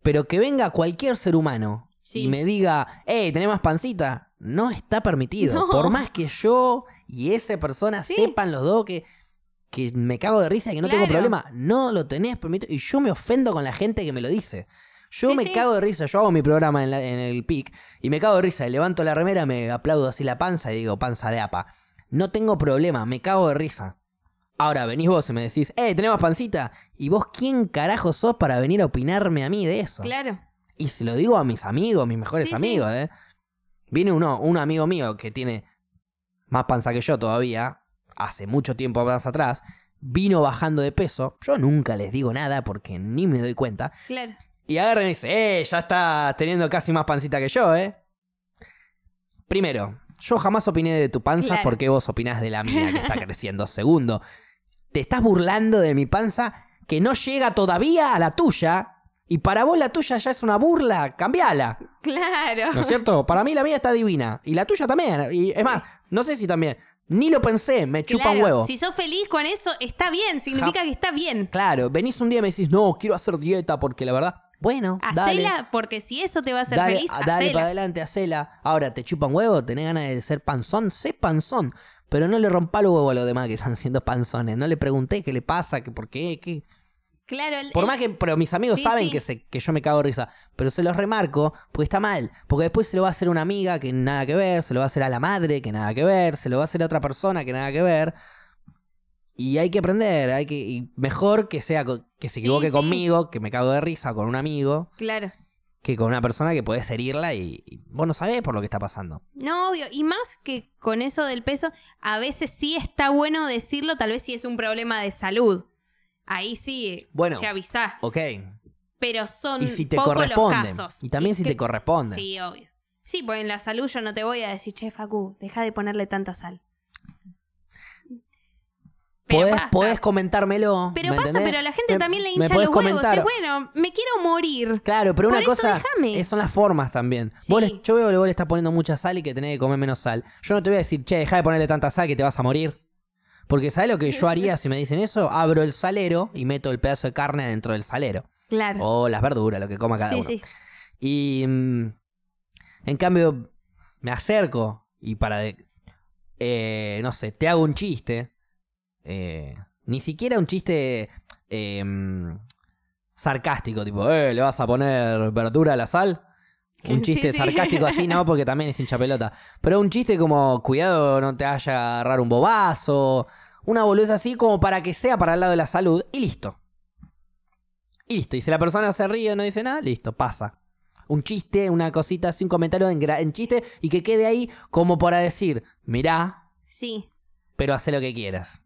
Pero que venga cualquier ser humano Sí. y me diga, hey, ¿tenés más pancita? No está permitido. No. Por más que yo y esa persona Sí. sepan los dos que, que me cago de risa y que no tengo problema, no lo tenés permitido. Y yo me ofendo con la gente que me lo dice. Yo Sí, me sí. cago de risa, yo hago mi programa en, la- en el PIC y me cago de risa, y levanto la remera, me aplaudo así la panza y digo, panza de apa. No tengo problema, me cago de risa. Ahora venís vos y me decís, eh, ¿tenemos pancita? ¿Y vos quién carajo sos para venir a opinarme a mí de eso? Claro. Y se lo digo a mis amigos, mis mejores Sí, amigos, ¿eh? Viene uno, un amigo mío que tiene más panza que yo todavía, hace mucho tiempo más atrás, vino bajando de peso. Yo nunca les digo nada porque ni me doy cuenta. Claro. Y agarra y me dice, eh, ya estás teniendo casi más pancita que yo, ¿eh? Primero, yo jamás opiné de tu panza Claro. porque vos opinás de la mía que está creciendo. Segundo, te estás burlando de mi panza que no llega todavía a la tuya. Y para vos la tuya ya es una burla, cambiala. Claro. ¿No es cierto? Para mí la mía está divina. Y la tuya también. Y es más, no sé si también. Ni lo pensé, me chupa un huevo. Si sos feliz con eso, está bien, significa Ja- que está bien. Claro, venís un día y me decís, no, quiero hacer dieta porque la verdad. Bueno, dale. Hacela, porque si eso te va a hacer dale, feliz, a- dale hacela. para adelante, hacela. Ahora, ¿te chupa un huevo? ¿Tenés ganas de ser panzón? Sé panzón. Pero no le rompa el huevo a los demás que están siendo panzones. No le pregunté qué le pasa, que por qué, qué. Claro, el- Por el- más que. Pero mis amigos Sí, saben sí. Que, se, que yo me cago de risa. Pero se los remarco porque está mal. Porque después se lo va a hacer una amiga que nada que ver. Se lo va a hacer a la madre que nada que ver. Se lo va a hacer a otra persona que nada que ver. Y hay que aprender. Hay que, y mejor que sea que se equivoque sí. conmigo, que me cago de risa, con un amigo, Claro. que con una persona que puedes herirla y, y vos no sabés por lo que está pasando. No, obvio. Y más que con eso del peso, a veces sí está bueno decirlo, tal vez si es un problema de salud. Ahí sí, Bueno. ya avisás. Ok. Pero son Y si te pocos los corresponde. casos. Y también si que- te corresponde. Sí, obvio. Sí, pues en la salud yo no te voy a decir, che, Facu, deja de ponerle tanta sal. Podés, pasa. podés comentármelo. Pero ¿me pasa, entendés? pero a la gente Me- también le hincha los huevos. comentar. Sí, bueno, me quiero morir. Claro, pero Por una cosa eh, son las formas también. Sí. Vos yo veo que vos le estás poniendo mucha sal y que tenés que comer menos sal. Yo no te voy a decir, che, deja de ponerle tanta sal que te vas a morir. Porque ¿sabes lo que yo haría si me dicen eso? Abro el salero y meto el pedazo de carne dentro del salero. Claro. O las verduras, lo que coma cada sí, uno. sí. Y mm, en cambio, me acerco y para, de- eh, no sé, te hago un chiste. Eh, ni siquiera un chiste eh, mm, sarcástico, tipo, eh, le vas a poner verdura a la sal. Un chiste sí. sarcástico así, no, porque también es hincha pelota. Pero un chiste como, cuidado, no te vaya a agarrar un bobazo. Una boludez así como para que sea para el lado de la salud y listo. Y listo. Y si la persona se ríe o no dice nada, listo, pasa. un chiste, una cosita así, un comentario en, en chiste y que quede ahí como para decir, mirá, Sí. pero hace lo que quieras.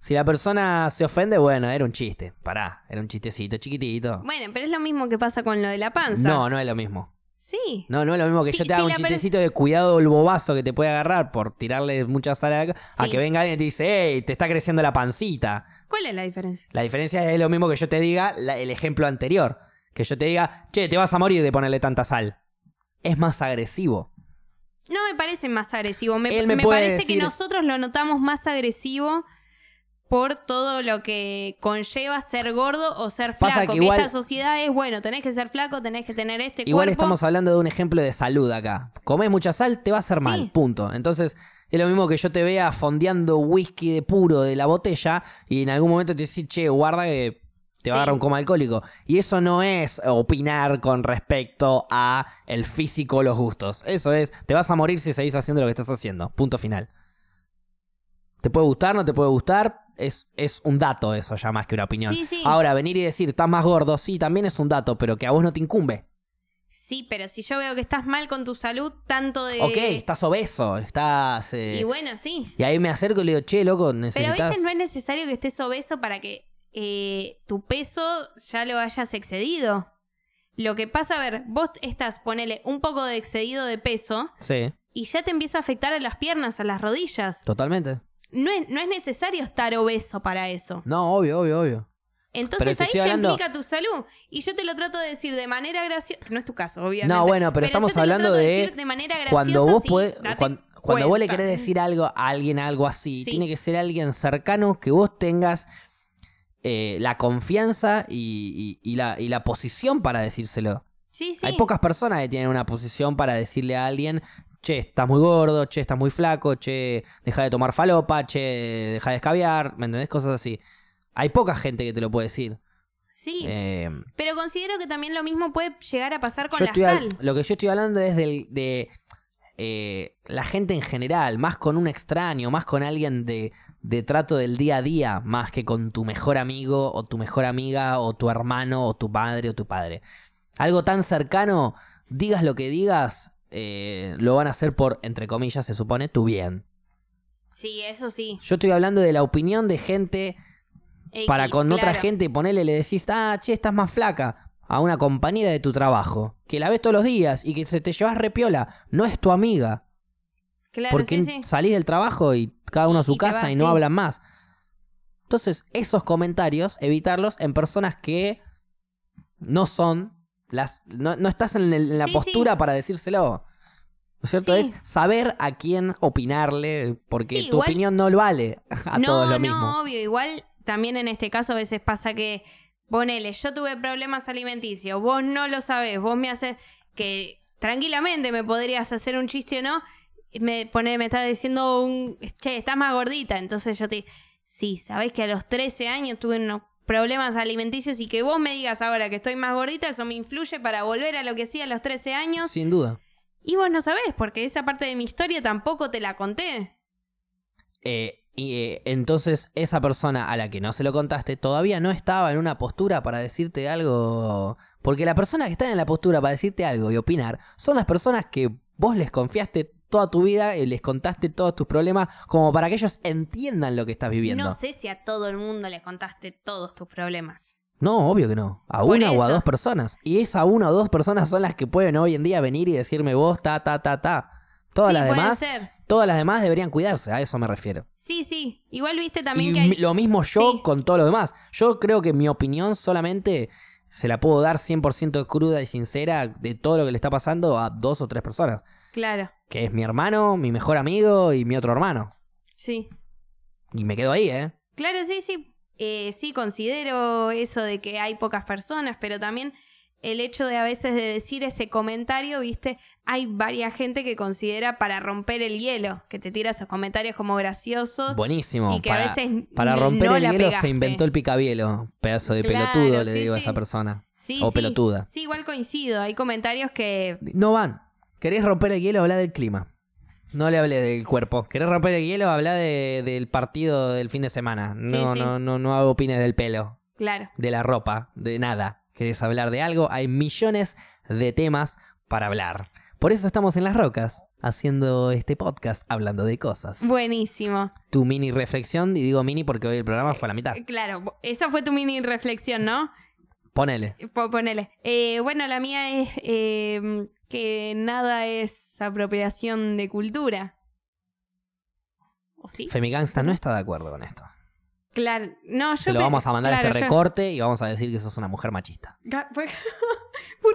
Si la persona se ofende, bueno, era un chiste. Pará, era un chistecito chiquitito. Bueno, pero es lo mismo que pasa con lo de la panza. No, no es lo mismo. Sí. No, no es lo mismo que Sí, yo te sí, haga un la per- chistecito de cuidado el bobazo que te puede agarrar por tirarle mucha sal a, la ca- a Sí. que venga alguien y te dice, hey, te está creciendo la pancita. ¿Cuál es la diferencia? La diferencia es lo mismo que yo te diga la- el ejemplo anterior. Que yo te diga, che, te vas a morir de ponerle tanta sal. Es más agresivo. No me parece más agresivo. Me, Él me me puede parece que nosotros lo notamos más agresivo por todo lo que conlleva ser gordo o ser Pasa flaco. que Que, igual- esta sociedad es, bueno, tenés que ser flaco, tenés que tener este Igual cuerpo. estamos hablando de un ejemplo de salud acá. Comes mucha sal, te va a hacer Sí. mal, punto. Entonces, es lo mismo que yo te vea fondeando whisky de puro de la botella y en algún momento te decís, che, guarda que te va a agarrar un coma alcohólico. Y eso no es opinar con respecto a el físico o los gustos. Eso es, te vas a morir si seguís haciendo lo que estás haciendo. Punto final. ¿Te puede gustar? ¿No te puede gustar? Es, es un dato eso ya más que una opinión. Sí, sí. Ahora, venir y decir, estás más gordo, sí, también es un dato, pero que a vos no te incumbe. Sí, pero si yo veo que estás mal con tu salud, tanto de... Ok, estás obeso, estás... eh, Y bueno, sí. y ahí me acerco y le digo, che, loco, Pero a necesitas... veces no es necesario que estés obeso para que eh, tu peso ya lo hayas excedido. Lo que pasa, a ver, vos estás, ponele un poco de excedido de peso Sí, y ya te empieza a afectar a las piernas, a las rodillas. totalmente. No es, no es necesario estar obeso para eso. No, obvio, obvio, obvio. Entonces ahí ya hablando- implica tu salud. Y yo te lo trato de decir de manera graciosa. No es tu caso, obviamente. No, bueno, pero estamos te lo hablando trato de decir de manera graciosa. Cuando vos, sí, podés- date cuan- cuando, vos le querés decir algo a alguien, algo así, Sí. tiene que ser alguien cercano que vos tengas eh, la confianza y, y- y la, y la posición para decírselo. Sí, sí. Hay pocas personas que tienen una posición para decirle a alguien, che, estás muy gordo, che, estás muy flaco, che, deja de tomar falopa, che, deja de escabiar, ¿me entendés? Cosas así. Hay poca gente que te lo puede decir. Sí. Eh, Pero considero que también lo mismo puede llegar a pasar con la al- sal. lo que yo estoy hablando es del, de eh, la gente en general, más con un extraño, más con alguien de, de trato del día a día, más que con tu mejor amigo o tu mejor amiga o tu hermano o tu madre o tu padre. Algo tan cercano, digas lo que digas, eh, lo van a hacer por, entre comillas, se supone, tu bien. Sí, eso sí. Yo estoy hablando de la opinión de gente X, para con otra gente ponele, le decís, ah, che, estás más flaca a una compañera de tu trabajo, que la ves todos los días y que se te llevas repiola, no es tu amiga, Claro, porque sí, sí. salís del trabajo y cada uno a su y casa y no sí. hablan más. Entonces, esos comentarios, evitarlos en personas que no son las. No, no estás en, el- en la Sí, postura para decírselo. ¿No es cierto? Sí. Es saber a quién opinarle, porque Sí, tu igual- opinión no lo vale a no, todos lo no, mismo. obvio. Igual también en este caso a veces pasa que, ponele, yo tuve problemas alimenticios, vos no lo sabés, vos me haces que tranquilamente me podrías hacer un chiste o no, y me, pone, me estás diciendo un, che, estás más gordita, entonces yo te, sí, sabés que a los 13 años tuve unos problemas alimenticios y que vos me digas ahora que estoy más gordita, eso me influye para volver a lo que hacía a los 13 años. Sin duda. Y vos no sabés, porque esa parte de mi historia tampoco te la conté. Eh, y eh, entonces esa persona a la que no se lo contaste todavía no estaba en una postura para decirte algo. Porque la persona que está en la postura para decirte algo y opinar son las personas que vos les confiaste toda tu vida y les contaste todos tus problemas como para que ellos entiendan lo que estás viviendo. No sé si a todo el mundo le contaste todos tus problemas. No, obvio que no. A Por una o a dos personas. Y esa una o dos personas son las que pueden hoy en día venir y decirme vos, ta, ta, ta, ta. Todas sí, las demás, ser. todas las demás deberían cuidarse, a eso me refiero. Sí, sí. Igual viste también y que hay... lo mismo yo Sí. con todo lo demás. Yo creo que mi opinión solamente se la puedo dar 100% cruda y sincera de todo lo que le está pasando a dos o tres personas. Claro. Que es mi hermano, mi mejor amigo y mi otro hermano. Sí. Y me quedo ahí, ¿eh? Claro, sí, sí. Eh, sí, considero eso de que hay pocas personas, pero también el hecho de a veces de decir ese comentario, viste, hay varias gente que considera para romper el hielo, que te tira esos comentarios como graciosos. Buenísimo. Y que a veces para romper no el hielo se inventó el picabielo. Pedazo de Claro, pelotudo, le sí, digo a esa persona. Sí, o pelotuda. Sí, igual coincido. Hay comentarios que No van. ¿Querés romper el hielo? Habla del clima. No le hablé del cuerpo. ¿Querés romper el hielo? Habla de- del partido del fin de semana. No, Sí, no, no, no hago opines del pelo, Claro. de la ropa, de nada. querés hablar de algo, hay millones de temas para hablar. Por eso estamos en las rocas, haciendo este podcast, hablando de cosas. Buenísimo. Tu mini reflexión, y digo mini porque hoy el programa fue a la mitad. Claro, esa fue tu mini reflexión, ¿no? Ponele. Po- Ponele. Eh, bueno, la mía es eh, que nada es apropiación de cultura. ¿O sí? Femigangsta no está de acuerdo con esto. Claro. No, yo Se lo vamos a mandar a claro, este yo- recorte y vamos a decir que sos una mujer machista. Ga- ¿Por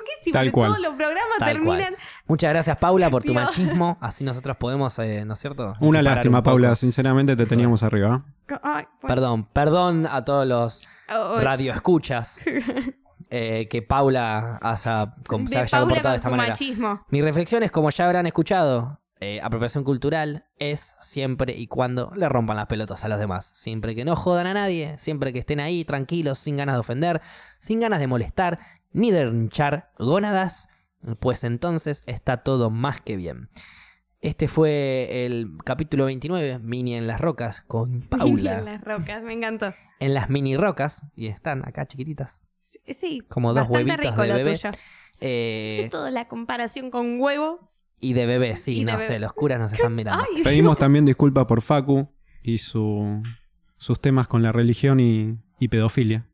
qué siempre Tal cual. todos los programas Tal terminan... Muchas gracias, Paula, por tu Dios. machismo. Así nosotros podemos, eh, ¿no es cierto? Una lástima, un. Paula. Sinceramente te teníamos arriba. Ay, bueno. Perdón, perdón a todos los Oh, oh, radioescuchas eh, que Paula haya, com- se haya Paula comportado de esta su manera. machismo. Mi reflexión es, como ya habrán escuchado, eh, apropiación cultural es siempre y cuando le rompan las pelotas a los demás. Siempre que no jodan a nadie, siempre que estén ahí tranquilos, sin ganas de ofender, sin ganas de molestar, ni de hinchar gónadas, pues entonces está todo más que bien. Este fue el capítulo 29, Mini en las Rocas, con Paula. En las rocas, me encantó. en las mini rocas, y están acá chiquititas, Sí, sí, como dos huevitos de bebé. eh, Toda la comparación con huevos. y de bebé, sí, no bebé. sé, los curas nos están mirando. Ay, Pedimos también disculpas por Facu y su, sus temas con la religión y, y pedofilia.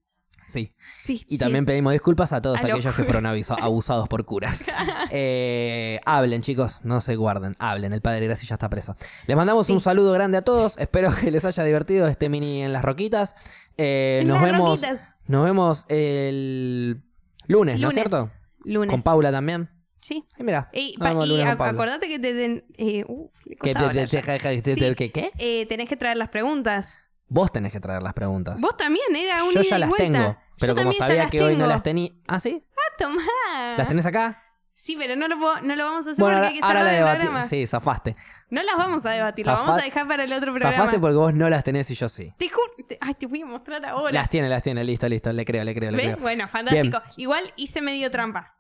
Sí. sí, Y sí. también pedimos disculpas a todos A aquellos que fueron abusados por curas. Eh, hablen, chicos, no se guarden. Hablen, el padre Graci ya está preso. Les mandamos Sí. un saludo grande a todos. Espero que les haya divertido este mini en las roquitas. Eh, En nos, las vemos, roquitas. Nos vemos el lunes, ¿no es Lunes. cierto? Lunes. Con Paula también. Sí. Sí, mira. Y, el y lunes acordate que te den. Eh, uh, Que te- te- Sí. ¿Qué? qué? Eh, tenés que traer las preguntas. Vos tenés que traer las preguntas. Vos también, era un Yo ida ya y las vuelta. tengo. Pero Yo como sabía que hoy no las tenía. ¿Ah, sí? Ah, tomá. ¿Las tenés acá? Sí, pero no lo, puedo- no lo vamos a hacer Bueno, porque ahora, hay que ahora la programa. Sí, zafaste. No las vamos a debatir, las vamos a dejar para el otro programa. Zafaste porque vos no las tenés y yo sí. Te juro. Ay, te voy a mostrar ahora. Las tiene, las tiene. Listo, listo. Le creo, le creo, le ¿Ves? creo. Bueno, fantástico. Igual hice medio trampa.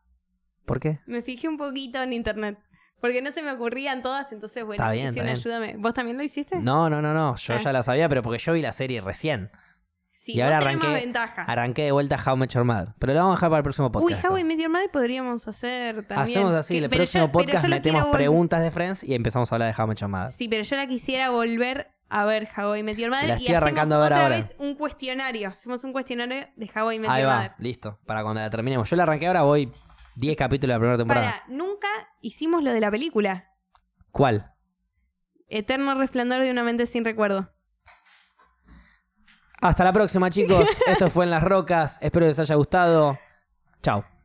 ¿Por qué? Me fijé un poquito en internet. Porque no se me ocurrían todas, entonces, bueno, bien, bien. ayúdame. ¿Vos también lo hiciste? No, no, no, no. Yo Ah. ya la sabía, pero porque yo vi la serie recién. Sí, y ahora arranqué, ventaja. arranqué de vuelta How I Met Your Mother. Pero lo vamos a dejar para el próximo Uy, podcast. How I Met Your Mother podríamos hacer también. Hacemos así, Que- el próximo yo- podcast metemos preguntas de Friends y empezamos a hablar de How I Met Your Mother. Sí, pero yo la quisiera volver a ver How I Met Your Mother La y hacemos arrancando a ver otra ahora. vez un cuestionario. Hacemos un cuestionario de How I Met Ahí Your va, Mother. listo. Para cuando la terminemos. Yo la arranqué ahora, voy 10 capítulos de la primera temporada. Para, nunca hicimos lo de la película. ¿Cuál? Eterno resplandor de una mente sin recuerdo. Hasta la próxima, chicos. Esto fue En las Rocas. Espero les haya gustado. Chao.